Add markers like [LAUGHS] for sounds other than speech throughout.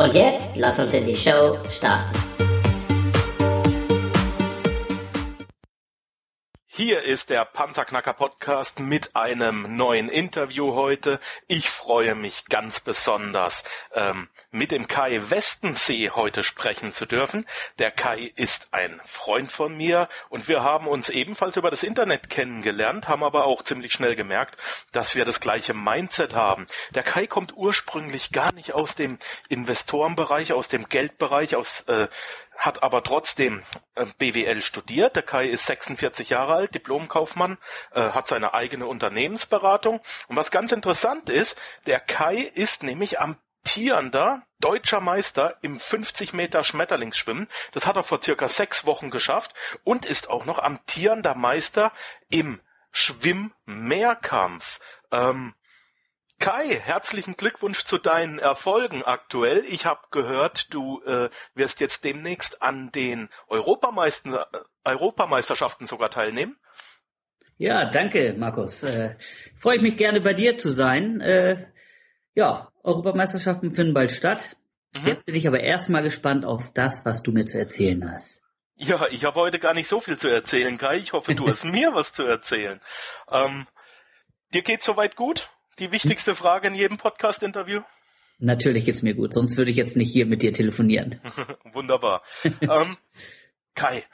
Und jetzt lass uns in die Show starten. Hier ist der Panzerknacker Podcast mit einem neuen Interview heute. Ich freue mich ganz besonders, ähm, mit dem Kai Westensee heute sprechen zu dürfen. Der Kai ist ein Freund von mir und wir haben uns ebenfalls über das Internet kennengelernt, haben aber auch ziemlich schnell gemerkt, dass wir das gleiche Mindset haben. Der Kai kommt ursprünglich gar nicht aus dem Investorenbereich, aus dem Geldbereich, aus äh, hat aber trotzdem äh, BWL studiert. Der Kai ist 46 Jahre alt, Diplomkaufmann, äh, hat seine eigene Unternehmensberatung. Und was ganz interessant ist, der Kai ist nämlich amtierender deutscher Meister im 50 Meter Schmetterlingsschwimmen. Das hat er vor circa sechs Wochen geschafft und ist auch noch amtierender Meister im Schwimmmehrkampf. Ähm, Kai, herzlichen Glückwunsch zu deinen Erfolgen aktuell. Ich habe gehört, du äh, wirst jetzt demnächst an den Europameister, Europameisterschaften sogar teilnehmen. Ja, danke, Markus. Äh, Freue ich mich gerne bei dir zu sein. Äh, ja, Europameisterschaften finden bald statt. Mhm. Jetzt bin ich aber erstmal gespannt auf das, was du mir zu erzählen hast. Ja, ich habe heute gar nicht so viel zu erzählen, Kai. Ich hoffe, du [LAUGHS] hast mir was zu erzählen. Ähm, dir geht's soweit gut? Die wichtigste Frage in jedem Podcast-Interview? Natürlich geht's mir gut, sonst würde ich jetzt nicht hier mit dir telefonieren. [LAUGHS] Wunderbar. [LAUGHS] ähm, Kai,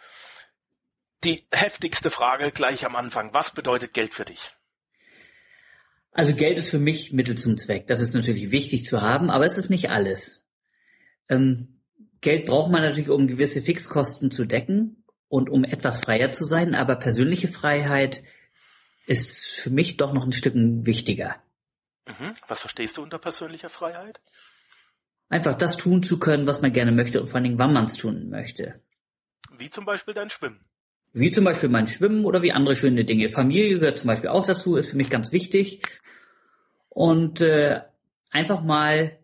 die heftigste Frage gleich am Anfang. Was bedeutet Geld für dich? Also Geld ist für mich Mittel zum Zweck. Das ist natürlich wichtig zu haben, aber es ist nicht alles. Ähm, Geld braucht man natürlich, um gewisse Fixkosten zu decken und um etwas freier zu sein, aber persönliche Freiheit ist für mich doch noch ein Stück wichtiger. Mhm. Was verstehst du unter persönlicher Freiheit? Einfach das tun zu können, was man gerne möchte und vor allen Dingen, wann man es tun möchte. Wie zum Beispiel dein Schwimmen. Wie zum Beispiel mein Schwimmen oder wie andere schöne Dinge. Familie gehört zum Beispiel auch dazu, ist für mich ganz wichtig. Und äh, einfach mal,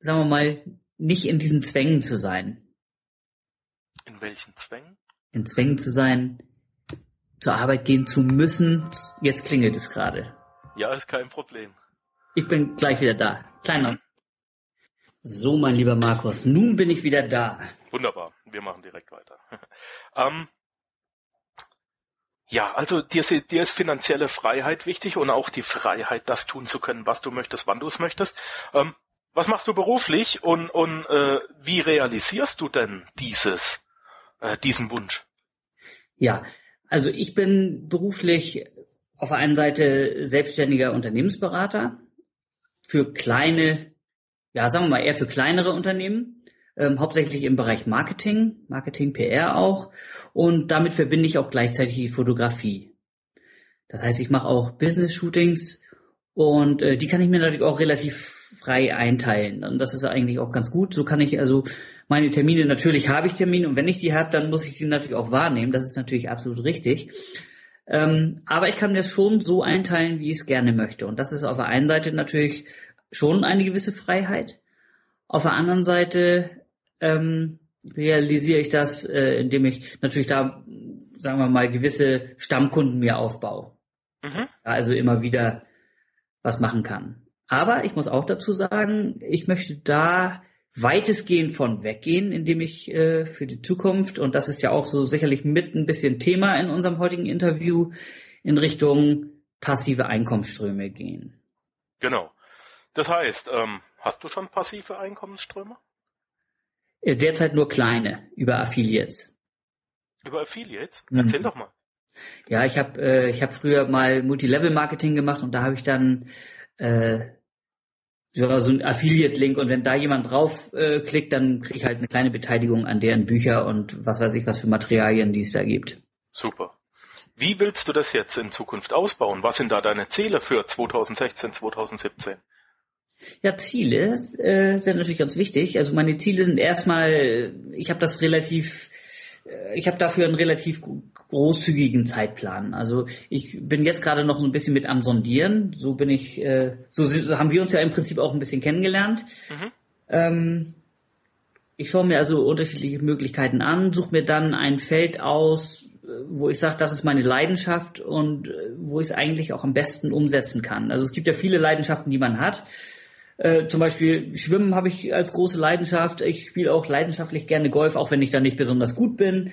sagen wir mal, nicht in diesen Zwängen zu sein. In welchen Zwängen? In Zwängen zu sein, zur Arbeit gehen zu müssen. Jetzt klingelt es gerade. Ja, ist kein Problem. Ich bin gleich wieder da. Kleiner. So, mein lieber Markus, nun bin ich wieder da. Wunderbar, wir machen direkt weiter. [LAUGHS] ähm, ja, also dir, dir ist finanzielle Freiheit wichtig und auch die Freiheit, das tun zu können, was du möchtest, wann du es möchtest. Ähm, was machst du beruflich und, und äh, wie realisierst du denn dieses, äh, diesen Wunsch? Ja, also ich bin beruflich auf der einen Seite selbstständiger Unternehmensberater für kleine, ja, sagen wir mal eher für kleinere Unternehmen, ähm, hauptsächlich im Bereich Marketing, Marketing, PR auch. Und damit verbinde ich auch gleichzeitig die Fotografie. Das heißt, ich mache auch Business-Shootings und äh, die kann ich mir natürlich auch relativ frei einteilen. Und das ist eigentlich auch ganz gut. So kann ich also meine Termine, natürlich habe ich Termine und wenn ich die habe, dann muss ich die natürlich auch wahrnehmen. Das ist natürlich absolut richtig. Ähm, aber ich kann mir das schon so einteilen, wie ich es gerne möchte. Und das ist auf der einen Seite natürlich schon eine gewisse Freiheit. Auf der anderen Seite ähm, realisiere ich das, äh, indem ich natürlich da, sagen wir mal, gewisse Stammkunden mir aufbaue. Mhm. Also immer wieder was machen kann. Aber ich muss auch dazu sagen, ich möchte da weitestgehend von weggehen, indem ich äh, für die Zukunft, und das ist ja auch so sicherlich mit ein bisschen Thema in unserem heutigen Interview, in Richtung passive Einkommensströme gehen. Genau. Das heißt, ähm, hast du schon passive Einkommensströme? Äh, derzeit nur kleine, über Affiliates. Über Affiliates? Erzähl mhm. doch mal. Ja, ich habe äh, ich hab früher mal Multilevel-Marketing gemacht und da habe ich dann äh, ja, so ein Affiliate-Link und wenn da jemand drauf äh, dann kriege ich halt eine kleine Beteiligung an deren Bücher und was weiß ich, was für Materialien die es da gibt. Super. Wie willst du das jetzt in Zukunft ausbauen? Was sind da deine Ziele für 2016, 2017? Ja, Ziele äh, sind natürlich ganz wichtig. Also meine Ziele sind erstmal, ich habe das relativ, ich habe dafür einen relativ großzügigen Zeitplan. Also ich bin jetzt gerade noch so ein bisschen mit am Sondieren. So bin ich, äh, so, so haben wir uns ja im Prinzip auch ein bisschen kennengelernt. Mhm. Ähm, ich schaue mir also unterschiedliche Möglichkeiten an, suche mir dann ein Feld aus, wo ich sage, das ist meine Leidenschaft und äh, wo ich es eigentlich auch am besten umsetzen kann. Also es gibt ja viele Leidenschaften, die man hat. Äh, zum Beispiel Schwimmen habe ich als große Leidenschaft. Ich spiele auch leidenschaftlich gerne Golf, auch wenn ich da nicht besonders gut bin.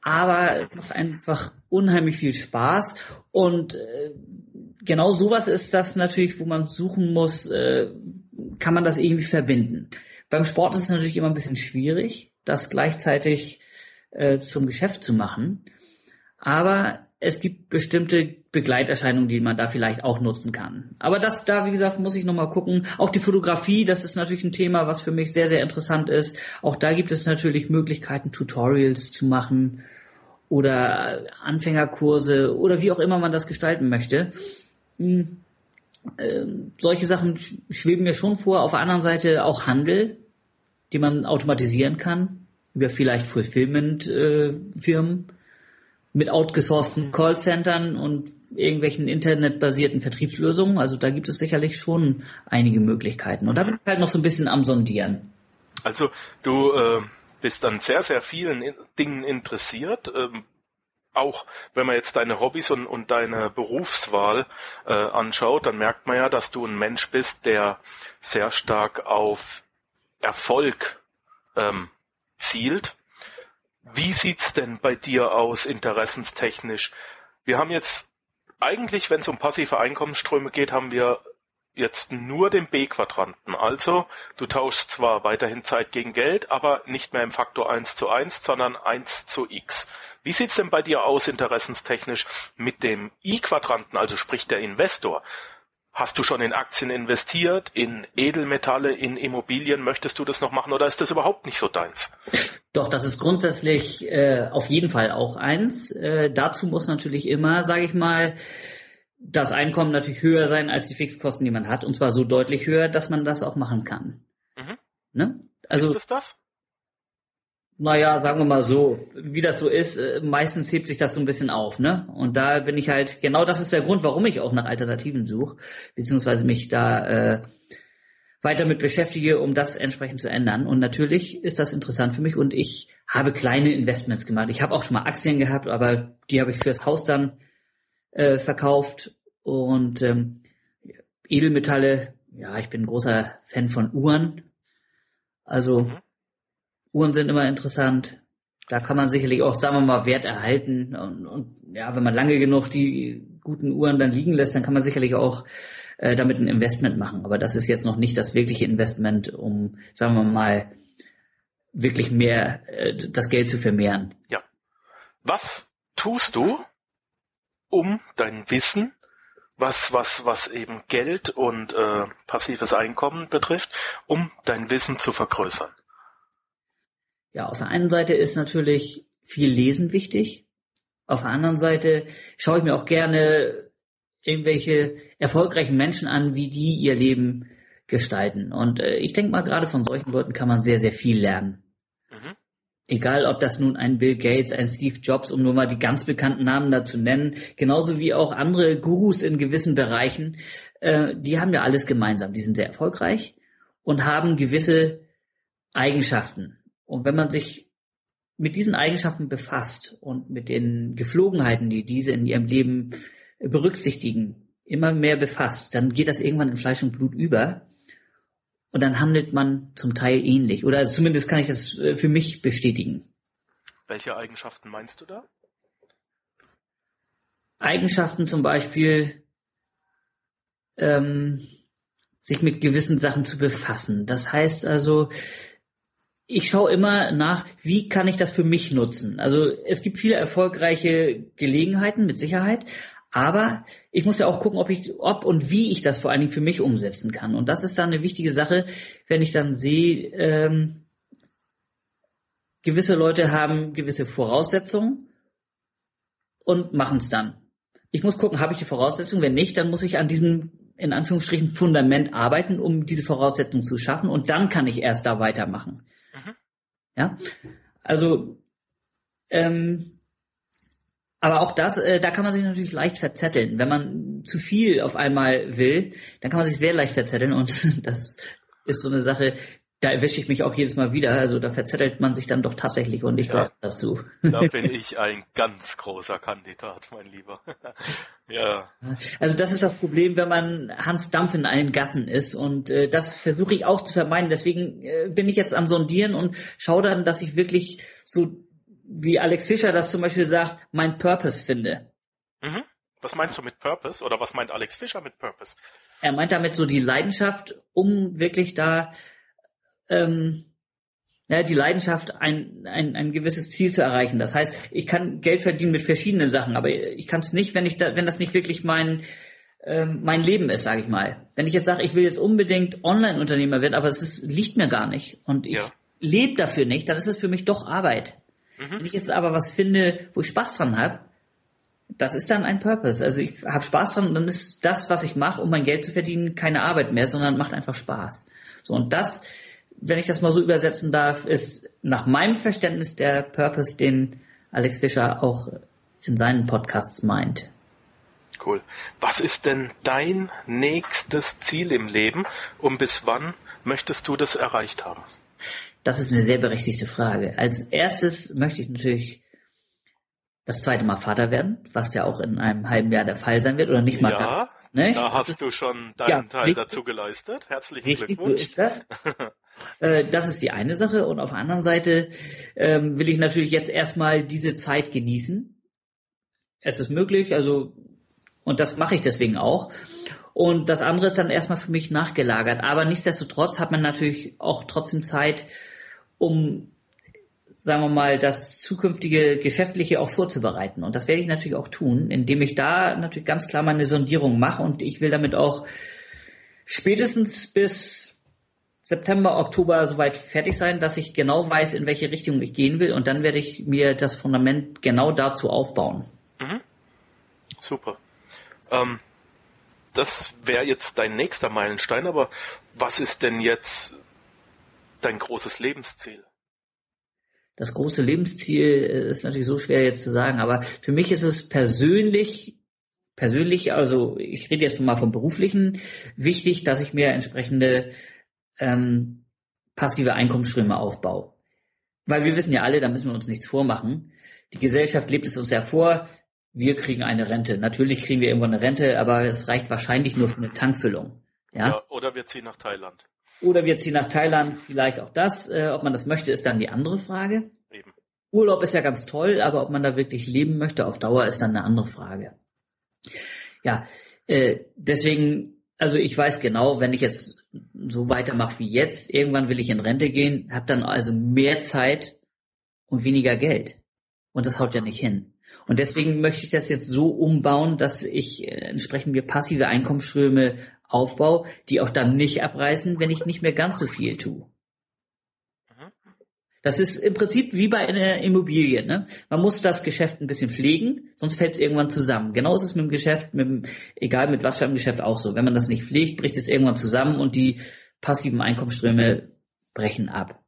Aber es macht einfach unheimlich viel Spaß. Und äh, genau sowas ist das natürlich, wo man suchen muss, äh, kann man das irgendwie verbinden. Beim Sport ist es natürlich immer ein bisschen schwierig, das gleichzeitig äh, zum Geschäft zu machen. Aber es gibt bestimmte Begleiterscheinungen, die man da vielleicht auch nutzen kann. Aber das da, wie gesagt, muss ich nochmal gucken. Auch die Fotografie, das ist natürlich ein Thema, was für mich sehr, sehr interessant ist. Auch da gibt es natürlich Möglichkeiten, Tutorials zu machen oder Anfängerkurse oder wie auch immer man das gestalten möchte. Hm, äh, solche Sachen schweben mir schon vor. Auf der anderen Seite auch Handel, die man automatisieren kann über vielleicht Fulfillment-Firmen. Äh, mit outgesourcten Callcentern und irgendwelchen internetbasierten Vertriebslösungen. Also da gibt es sicherlich schon einige Möglichkeiten. Und da bin ich halt noch so ein bisschen am Sondieren. Also du äh, bist an sehr, sehr vielen Dingen interessiert. Ähm, auch wenn man jetzt deine Hobbys und, und deine Berufswahl äh, anschaut, dann merkt man ja, dass du ein Mensch bist, der sehr stark auf Erfolg ähm, zielt wie sieht's denn bei dir aus, interessenstechnisch? Wir haben jetzt eigentlich, wenn es um passive Einkommensströme geht, haben wir jetzt nur den B-Quadranten. Also, du tauschst zwar weiterhin Zeit gegen Geld, aber nicht mehr im Faktor 1 zu 1, sondern 1 zu x. Wie sieht's denn bei dir aus, interessenstechnisch, mit dem I-Quadranten, also sprich der Investor? Hast du schon in Aktien investiert, in Edelmetalle, in Immobilien? Möchtest du das noch machen oder ist das überhaupt nicht so deins? Doch, das ist grundsätzlich äh, auf jeden Fall auch eins. Äh, dazu muss natürlich immer, sage ich mal, das Einkommen natürlich höher sein als die Fixkosten, die man hat, und zwar so deutlich höher, dass man das auch machen kann. Mhm. Ne? Also, ist es das? Naja, sagen wir mal so, wie das so ist, äh, meistens hebt sich das so ein bisschen auf, ne? Und da bin ich halt, genau das ist der Grund, warum ich auch nach Alternativen suche, beziehungsweise mich da äh, weiter mit beschäftige, um das entsprechend zu ändern. Und natürlich ist das interessant für mich und ich habe kleine Investments gemacht. Ich habe auch schon mal Aktien gehabt, aber die habe ich fürs Haus dann äh, verkauft. Und ähm, Edelmetalle, ja, ich bin ein großer Fan von Uhren. Also mhm Uhren sind immer interessant. Da kann man sicherlich auch, sagen wir mal, Wert erhalten. Und, und ja, wenn man lange genug die guten Uhren dann liegen lässt, dann kann man sicherlich auch äh, damit ein Investment machen. Aber das ist jetzt noch nicht das wirkliche Investment, um, sagen wir mal, wirklich mehr äh, das Geld zu vermehren. Ja. Was tust du, um dein Wissen, was was was eben Geld und äh, passives Einkommen betrifft, um dein Wissen zu vergrößern? Ja, auf der einen Seite ist natürlich viel Lesen wichtig. Auf der anderen Seite schaue ich mir auch gerne irgendwelche erfolgreichen Menschen an, wie die ihr Leben gestalten. Und äh, ich denke mal, gerade von solchen Leuten kann man sehr, sehr viel lernen. Mhm. Egal, ob das nun ein Bill Gates, ein Steve Jobs, um nur mal die ganz bekannten Namen dazu nennen, genauso wie auch andere Gurus in gewissen Bereichen, äh, die haben ja alles gemeinsam. Die sind sehr erfolgreich und haben gewisse Eigenschaften. Und wenn man sich mit diesen Eigenschaften befasst und mit den Geflogenheiten, die diese in ihrem Leben berücksichtigen, immer mehr befasst, dann geht das irgendwann in Fleisch und Blut über. Und dann handelt man zum Teil ähnlich. Oder zumindest kann ich das äh, für mich bestätigen. Welche Eigenschaften meinst du da? Eigenschaften zum Beispiel, ähm, sich mit gewissen Sachen zu befassen. Das heißt also, ich schaue immer nach, wie kann ich das für mich nutzen. Also es gibt viele erfolgreiche Gelegenheiten mit Sicherheit, aber ich muss ja auch gucken, ob ich, ob und wie ich das vor allen Dingen für mich umsetzen kann. Und das ist dann eine wichtige Sache, wenn ich dann sehe, ähm, gewisse Leute haben gewisse Voraussetzungen und machen es dann. Ich muss gucken, habe ich die Voraussetzungen? Wenn nicht, dann muss ich an diesen in Anführungsstrichen Fundament arbeiten, um diese Voraussetzungen zu schaffen und dann kann ich erst da weitermachen. Ja, also ähm, aber auch das, äh, da kann man sich natürlich leicht verzetteln. Wenn man zu viel auf einmal will, dann kann man sich sehr leicht verzetteln und [LAUGHS] das ist so eine Sache, da erwische ich mich auch jedes Mal wieder. Also da verzettelt man sich dann doch tatsächlich und ich ja, dazu. Da [LAUGHS] bin ich ein ganz großer Kandidat, mein Lieber. [LAUGHS] ja. Also das ist das Problem, wenn man Hans Dampf in allen Gassen ist und äh, das versuche ich auch zu vermeiden. Deswegen äh, bin ich jetzt am Sondieren und schaue dann, dass ich wirklich so, wie Alex Fischer das zum Beispiel sagt, mein Purpose finde. Mhm. Was meinst du mit Purpose oder was meint Alex Fischer mit Purpose? Er meint damit so die Leidenschaft, um wirklich da ähm, ja, die Leidenschaft, ein, ein, ein gewisses Ziel zu erreichen. Das heißt, ich kann Geld verdienen mit verschiedenen Sachen, aber ich kann es nicht, wenn ich da, wenn das nicht wirklich mein ähm, mein Leben ist, sage ich mal. Wenn ich jetzt sage, ich will jetzt unbedingt Online-Unternehmer werden, aber es ist, liegt mir gar nicht und ich ja. lebe dafür nicht, dann ist es für mich doch Arbeit. Mhm. Wenn ich jetzt aber was finde, wo ich Spaß dran habe, das ist dann ein Purpose. Also ich habe Spaß dran und dann ist das, was ich mache, um mein Geld zu verdienen, keine Arbeit mehr, sondern macht einfach Spaß. So und das wenn ich das mal so übersetzen darf, ist nach meinem Verständnis der Purpose, den Alex Fischer auch in seinen Podcasts meint. Cool. Was ist denn dein nächstes Ziel im Leben und bis wann möchtest du das erreicht haben? Das ist eine sehr berechtigte Frage. Als erstes möchte ich natürlich das zweite Mal Vater werden, was ja auch in einem halben Jahr der Fall sein wird, oder nicht mal ja, ganz. Ne? Da das hast du schon deinen Teil richtig. dazu geleistet. Herzlichen richtig, Glückwunsch. Richtig, so ist das. [LAUGHS] Äh, das ist die eine Sache. Und auf der anderen Seite ähm, will ich natürlich jetzt erstmal diese Zeit genießen. Es ist möglich, also, und das mache ich deswegen auch. Und das andere ist dann erstmal für mich nachgelagert. Aber nichtsdestotrotz hat man natürlich auch trotzdem Zeit, um sagen wir mal, das zukünftige Geschäftliche auch vorzubereiten. Und das werde ich natürlich auch tun, indem ich da natürlich ganz klar meine Sondierung mache und ich will damit auch spätestens bis September, Oktober soweit fertig sein, dass ich genau weiß, in welche Richtung ich gehen will und dann werde ich mir das Fundament genau dazu aufbauen. Mhm. Super. Ähm, das wäre jetzt dein nächster Meilenstein, aber was ist denn jetzt dein großes Lebensziel? Das große Lebensziel äh, ist natürlich so schwer jetzt zu sagen, aber für mich ist es persönlich, persönlich, also ich rede jetzt mal vom beruflichen, wichtig, dass ich mir entsprechende ähm, passive Einkommensströme aufbaue. Weil wir wissen ja alle, da müssen wir uns nichts vormachen. Die Gesellschaft lebt es uns ja vor, wir kriegen eine Rente. Natürlich kriegen wir irgendwann eine Rente, aber es reicht wahrscheinlich nur für eine Tankfüllung. Ja, ja oder wir ziehen nach Thailand. Oder wir ziehen nach Thailand, vielleicht auch das. Äh, ob man das möchte, ist dann die andere Frage. Eben. Urlaub ist ja ganz toll, aber ob man da wirklich leben möchte auf Dauer, ist dann eine andere Frage. Ja, äh, deswegen, also ich weiß genau, wenn ich jetzt so weitermache wie jetzt, irgendwann will ich in Rente gehen, habe dann also mehr Zeit und weniger Geld. Und das haut ja nicht hin. Und deswegen möchte ich das jetzt so umbauen, dass ich äh, entsprechend mir passive Einkommensströme aufbaue, die auch dann nicht abreißen, wenn ich nicht mehr ganz so viel tue. Das ist im Prinzip wie bei einer Immobilie. Ne? Man muss das Geschäft ein bisschen pflegen, sonst fällt es irgendwann zusammen. Genau ist es mit dem Geschäft, mit dem, egal mit was für einem Geschäft auch so. Wenn man das nicht pflegt, bricht es irgendwann zusammen und die passiven Einkommensströme brechen ab.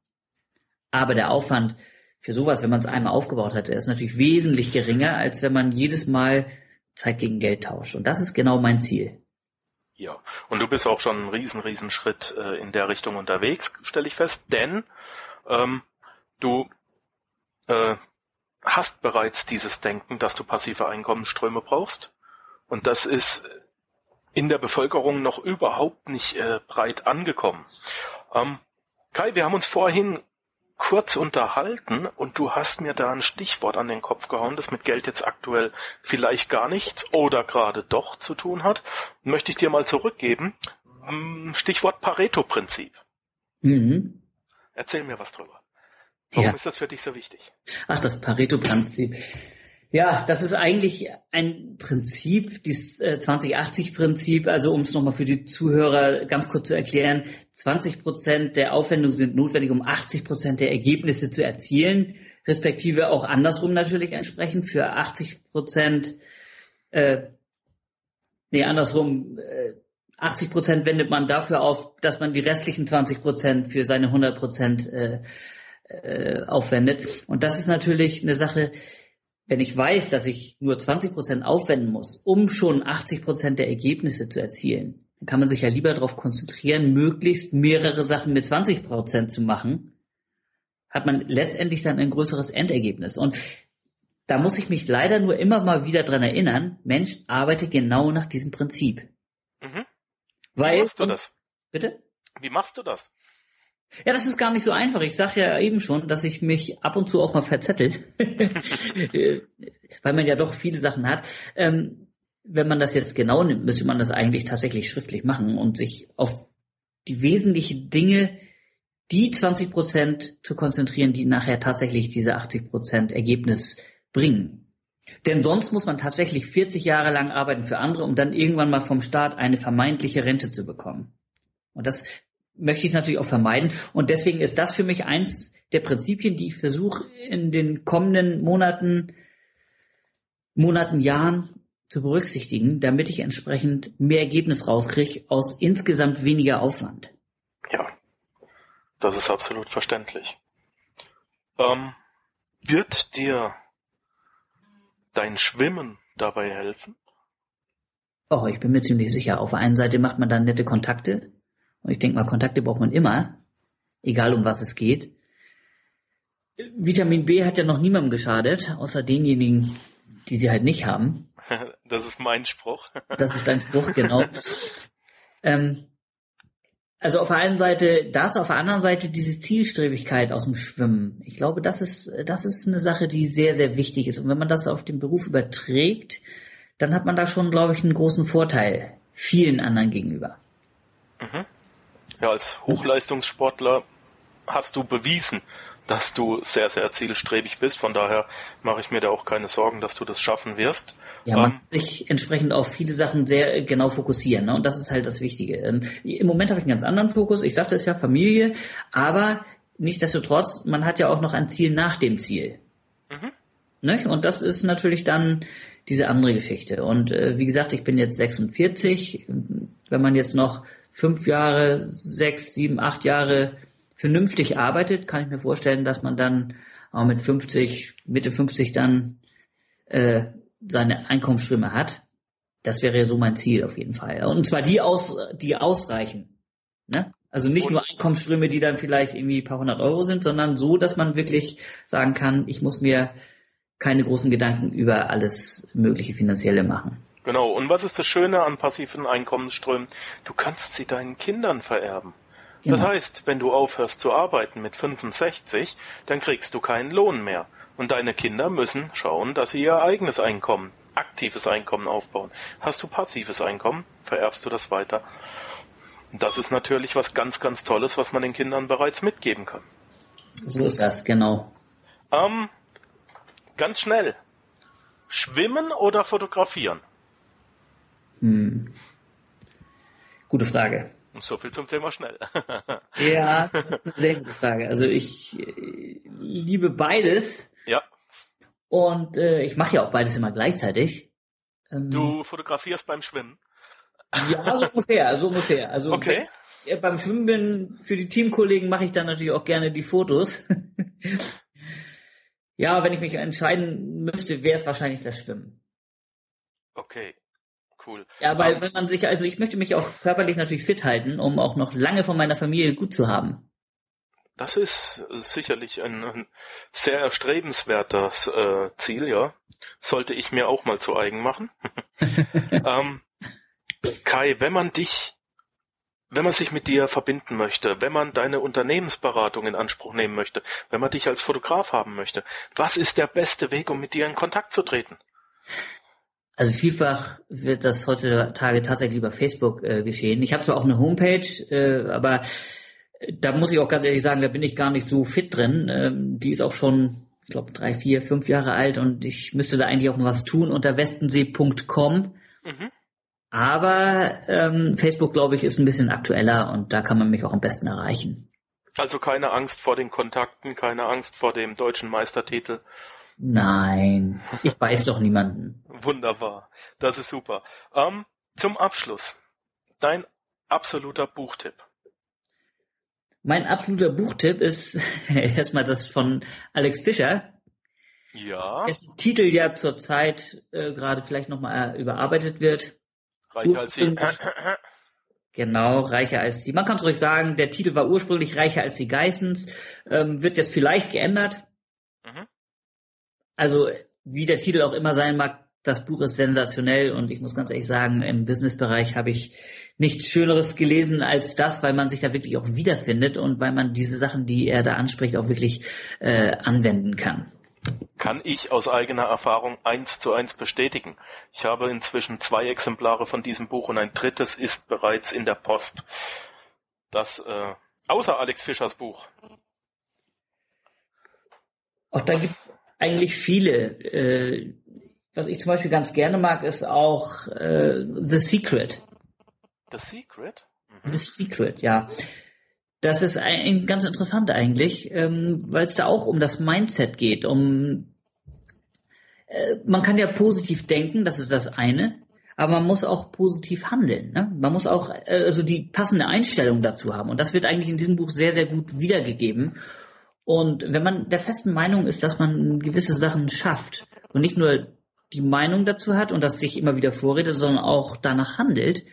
Aber der Aufwand für sowas, wenn man es einmal aufgebaut hat, ist natürlich wesentlich geringer, als wenn man jedes Mal Zeit gegen Geld tauscht. Und das ist genau mein Ziel. Ja, und du bist auch schon einen riesen, riesen Schritt äh, in der Richtung unterwegs, stelle ich fest, denn ähm, du äh, hast bereits dieses Denken, dass du passive Einkommensströme brauchst. Und das ist in der Bevölkerung noch überhaupt nicht äh, breit angekommen. Ähm, Kai, wir haben uns vorhin kurz unterhalten und du hast mir da ein Stichwort an den Kopf gehauen, das mit Geld jetzt aktuell vielleicht gar nichts oder gerade doch zu tun hat. Möchte ich dir mal zurückgeben. Ähm, Stichwort Pareto-Prinzip. Mhm. Erzähl mir was drüber. Warum ja. ist das für dich so wichtig? Ach, das Pareto-Prinzip. Ja, das ist eigentlich ein Prinzip, dieses äh, 20-80-Prinzip, also um es nochmal für die Zuhörer ganz kurz zu erklären, 20 Prozent der Aufwendungen sind notwendig, um 80 Prozent der Ergebnisse zu erzielen, respektive auch andersrum natürlich entsprechend für 80 Prozent, äh, nee, andersrum, äh, 80 Prozent wendet man dafür auf, dass man die restlichen 20 Prozent für seine 100 Prozent äh, äh, aufwendet. Und das ist natürlich eine Sache, wenn ich weiß, dass ich nur 20 Prozent aufwenden muss, um schon 80 Prozent der Ergebnisse zu erzielen, dann kann man sich ja lieber darauf konzentrieren, möglichst mehrere Sachen mit 20 Prozent zu machen. Hat man letztendlich dann ein größeres Endergebnis. Und da muss ich mich leider nur immer mal wieder dran erinnern, Mensch, arbeite genau nach diesem Prinzip. Mhm. Weil Wie machst du das? Bitte? Wie machst du das? Ja, das ist gar nicht so einfach. Ich sag ja eben schon, dass ich mich ab und zu auch mal verzettelt, [LAUGHS] Äh, weil man ja doch viele Sachen hat. Ähm, wenn man das jetzt genau nimmt, müsste man das eigentlich tatsächlich schriftlich machen und sich auf die wesentlichen Dinge, die 20 Prozent zu konzentrieren, die nachher tatsächlich diese 80 Prozent Ergebnis bringen. Denn sonst muss man tatsächlich 40 Jahre lang arbeiten für andere, um dann irgendwann mal vom Staat eine vermeintliche Rente zu bekommen. Und das möchte ich natürlich auch vermeiden. Und deswegen ist das für mich eins der Prinzipien, die ich versuche in den kommenden Monaten, Monaten, Jahren zu berücksichtigen, damit ich entsprechend mehr Ergebnis rauskriege aus insgesamt weniger Aufwand. Ja, das ist absolut verständlich. Ähm, wird dir dein Schwimmen dabei helfen? Oh, ich bin mir ziemlich sicher. Auf der einen Seite macht man dann nette Kontakte. Und ich denke mal, Kontakte braucht man immer. Egal um was es geht. Vitamin B hat ja noch niemandem geschadet, außer denjenigen, die sie halt nicht haben. [LAUGHS] Das ist mein Spruch. [LAUGHS] Das ist dein Spruch, genau. ähm, also auf der einen Seite das, auf der anderen Seite diese Zielstrebigkeit aus dem Schwimmen. Ich glaube, das ist, das ist eine Sache, die sehr, sehr wichtig ist. Und wenn man das auf den Beruf überträgt, dann hat man da schon, glaube ich, einen großen Vorteil vielen anderen gegenüber. Ja, als Hochleistungssportler hast du bewiesen, dass du sehr, sehr zielstrebig bist. Von daher mache ich mir da auch keine Sorgen, dass du das schaffen wirst. Ja, man Ähm, kann sich entsprechend auf viele Sachen sehr äh, genau fokussieren. Ne? Und das ist halt das Wichtige. Ähm, Im Moment habe ich einen ganz anderen Fokus. Ich sagte es ja, Familie. Aber nichtsdestotrotz, man hat ja auch noch ein Ziel nach dem Ziel. Ne? Und das ist natürlich dann diese andere Geschichte. Und äh, wie gesagt, ich bin jetzt 46. Wenn man jetzt noch fünf Jahre, sechs, sieben, acht Jahre vernünftig arbeitet, kann ich mir vorstellen, dass man dann auch mit 50, Mitte 50 dann äh, seine Einkommensströme hat. Das wäre ja so mein Ziel auf jeden Fall. Und zwar die aus, die ausreichen. Ne? Also nicht Und- nur Einkommensströme, die dann vielleicht irgendwie ein paar hundert Euro sind, sondern so, dass man wirklich sagen kann, ich muss mir keine großen Gedanken über alles mögliche Finanzielle machen. Genau. Und was ist das Schöne an passiven Einkommensströmen? Du kannst sie deinen Kindern vererben. Das Genau. heißt, wenn du aufhörst zu arbeiten mit 65, dann kriegst du keinen Lohn mehr. Und deine Kinder müssen schauen, dass sie ihr eigenes Einkommen, aktives Einkommen aufbauen. Hast du passives Einkommen, vererbst du das weiter. Und das ist natürlich was ganz, ganz Tolles, was man den Kindern bereits mitgeben kann. So ist das, genau. Ähm, ganz schnell. Schwimmen oder fotografieren? Hm. Gute Frage. So viel zum Thema schnell. [LAUGHS] Ja, [LAUGHS] das ist eine sehr gute Frage. Also ich äh, liebe beides ja, und äh, ich mache ja auch beides immer gleichzeitig. Ähm, du fotografierst beim Schwimmen. Ja, so [LAUGHS] ungefähr, so ungefähr. Also Okay. wenn ich beim Schwimmen bin, für die Teamkollegen mache ich dann natürlich auch gerne die Fotos. ja, wenn ich mich entscheiden müsste, wäre es wahrscheinlich das Schwimmen. Okay, cool. Ja, weil Ähm, wenn man sich, also ich möchte mich auch körperlich natürlich fit halten, um auch noch lange von meiner Familie gut zu haben. Das ist sicherlich ein, ein sehr erstrebenswertes äh, Ziel, ja. Sollte ich mir auch mal zu eigen machen. [LAUGHS] ähm, Kai, wenn man dich, wenn man sich mit dir verbinden möchte, wenn man deine Unternehmensberatung in Anspruch nehmen möchte, wenn man dich als Fotograf haben möchte, was ist der beste Weg, um mit dir in Kontakt zu treten? Also vielfach wird das heutzutage tatsächlich über Facebook äh, geschehen. Ich habe zwar auch eine Homepage, äh, aber da muss ich auch ganz ehrlich sagen, da bin ich gar nicht so fit drin. Ähm, die ist auch schon, ich glaube, drei, vier, fünf Jahre alt und ich müsste da eigentlich auch noch was tun unter westensee.com. Mhm. Aber ähm, Facebook, glaube ich, ist ein bisschen aktueller und da kann man mich auch am besten erreichen. Also keine Angst vor den Kontakten, keine Angst vor dem deutschen Meistertitel. Nein, ich weiß doch niemanden. Wunderbar. Das ist super. Ähm, zum Abschluss. Dein absoluter Buchtipp? Mein absoluter Buchtipp ist [LAUGHS] erstmal das von Alex Fischer. Ja. Dessen Titel ja zurzeit äh, gerade vielleicht nochmal überarbeitet wird. Reicher als die. Genau, reicher als die. Man kann es ruhig sagen, der Titel war ursprünglich reicher als die Geissens, ähm, wird jetzt vielleicht geändert. Also, wie der Titel auch immer sein mag, das Buch ist sensationell und ich muss ganz ehrlich sagen, im Businessbereich habe ich nichts Schöneres gelesen als das, weil man sich da wirklich auch wiederfindet und weil man diese Sachen, die er da anspricht, auch wirklich äh, anwenden kann. Kann ich aus eigener Erfahrung eins zu eins bestätigen. Ich habe inzwischen zwei Exemplare von diesem Buch und ein drittes ist bereits in der Post. Das, äh, außer Alex Fischers Buch. Auch da gibt eigentlich viele. Äh, was ich zum Beispiel ganz gerne mag, ist auch äh, The Secret. The Secret? Mhm. The Secret, ja. Das ist ein, ganz interessant eigentlich, ähm, weil es da auch um das Mindset geht. Um äh, man kann ja positiv denken, das ist das eine, aber man muss auch positiv handeln. Ne? Man muss auch äh, also die passende Einstellung dazu haben. Und das wird eigentlich in diesem Buch sehr, sehr gut wiedergegeben. Und wenn man der festen Meinung ist, dass man gewisse Sachen schafft und nicht nur die Meinung dazu hat und das sich immer wieder vorredet, sondern auch danach handelt,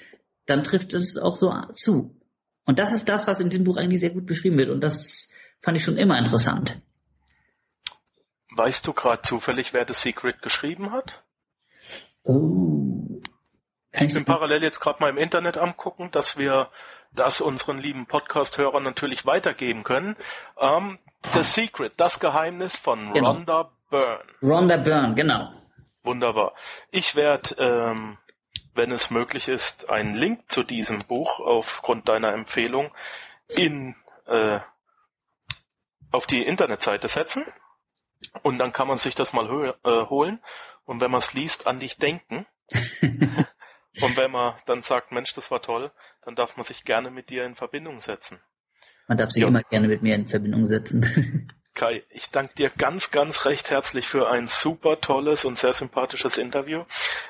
dann trifft es auch so zu. Und das ist das, was in diesem Buch eigentlich sehr gut beschrieben wird. Und das fand ich schon immer interessant. Weißt du gerade zufällig, wer The Secret geschrieben hat? Oh. ich bin parallel jetzt gerade mal im Internet am gucken, dass wir das unseren lieben Podcast-Hörern natürlich weitergeben können. Ähm, The Secret, das Geheimnis von genau. Rhonda Byrne. Rhonda Byrne, genau. Wunderbar. Ich werde ähm, wenn es möglich ist, einen Link zu diesem Buch aufgrund deiner Empfehlung in äh, auf die Internetseite setzen und dann kann man sich das mal äh, holen und wenn man es liest, an dich denken. [LAUGHS] und wenn man dann sagt, Mensch, das war toll, dann darf man sich gerne mit dir in Verbindung setzen. Man darf sich ja. immer gerne mit mir in Verbindung setzen. [LAUGHS] Kai, ich danke dir ganz, ganz recht herzlich für ein super tolles und sehr sympathisches Interview.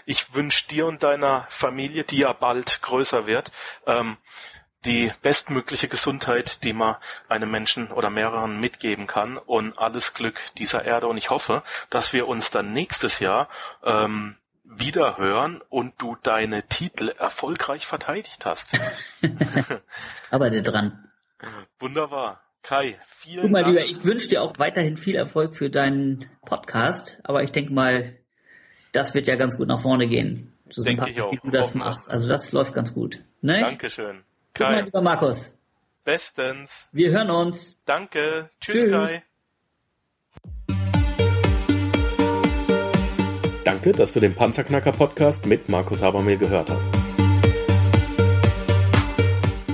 Ich wünsche dir und deiner Familie, die ja bald größer wird, ähm, die bestmögliche Gesundheit, die man einem Menschen oder mehreren mitgeben kann und alles Glück dieser Erde. Und ich hoffe, dass wir uns dann nächstes Jahr ähm, wieder hören und du deine Titel erfolgreich verteidigt hast. [LAUGHS] Arbeite dran. Wunderbar. Kai, vielen Guck mal, Dank. lieber, ich wünsche dir auch weiterhin viel Erfolg für deinen Podcast, aber ich denke mal, das wird ja ganz gut nach vorne gehen. So denke ich auch. wie du das machst. Also das läuft ganz gut. Ne? Dankeschön. Kai. Mal, lieber Markus. Bestens. Wir hören uns. Danke. Tschüss, Tschüss. Kai. Danke, dass du den Panzerknacker Podcast mit Markus Habermehl gehört hast.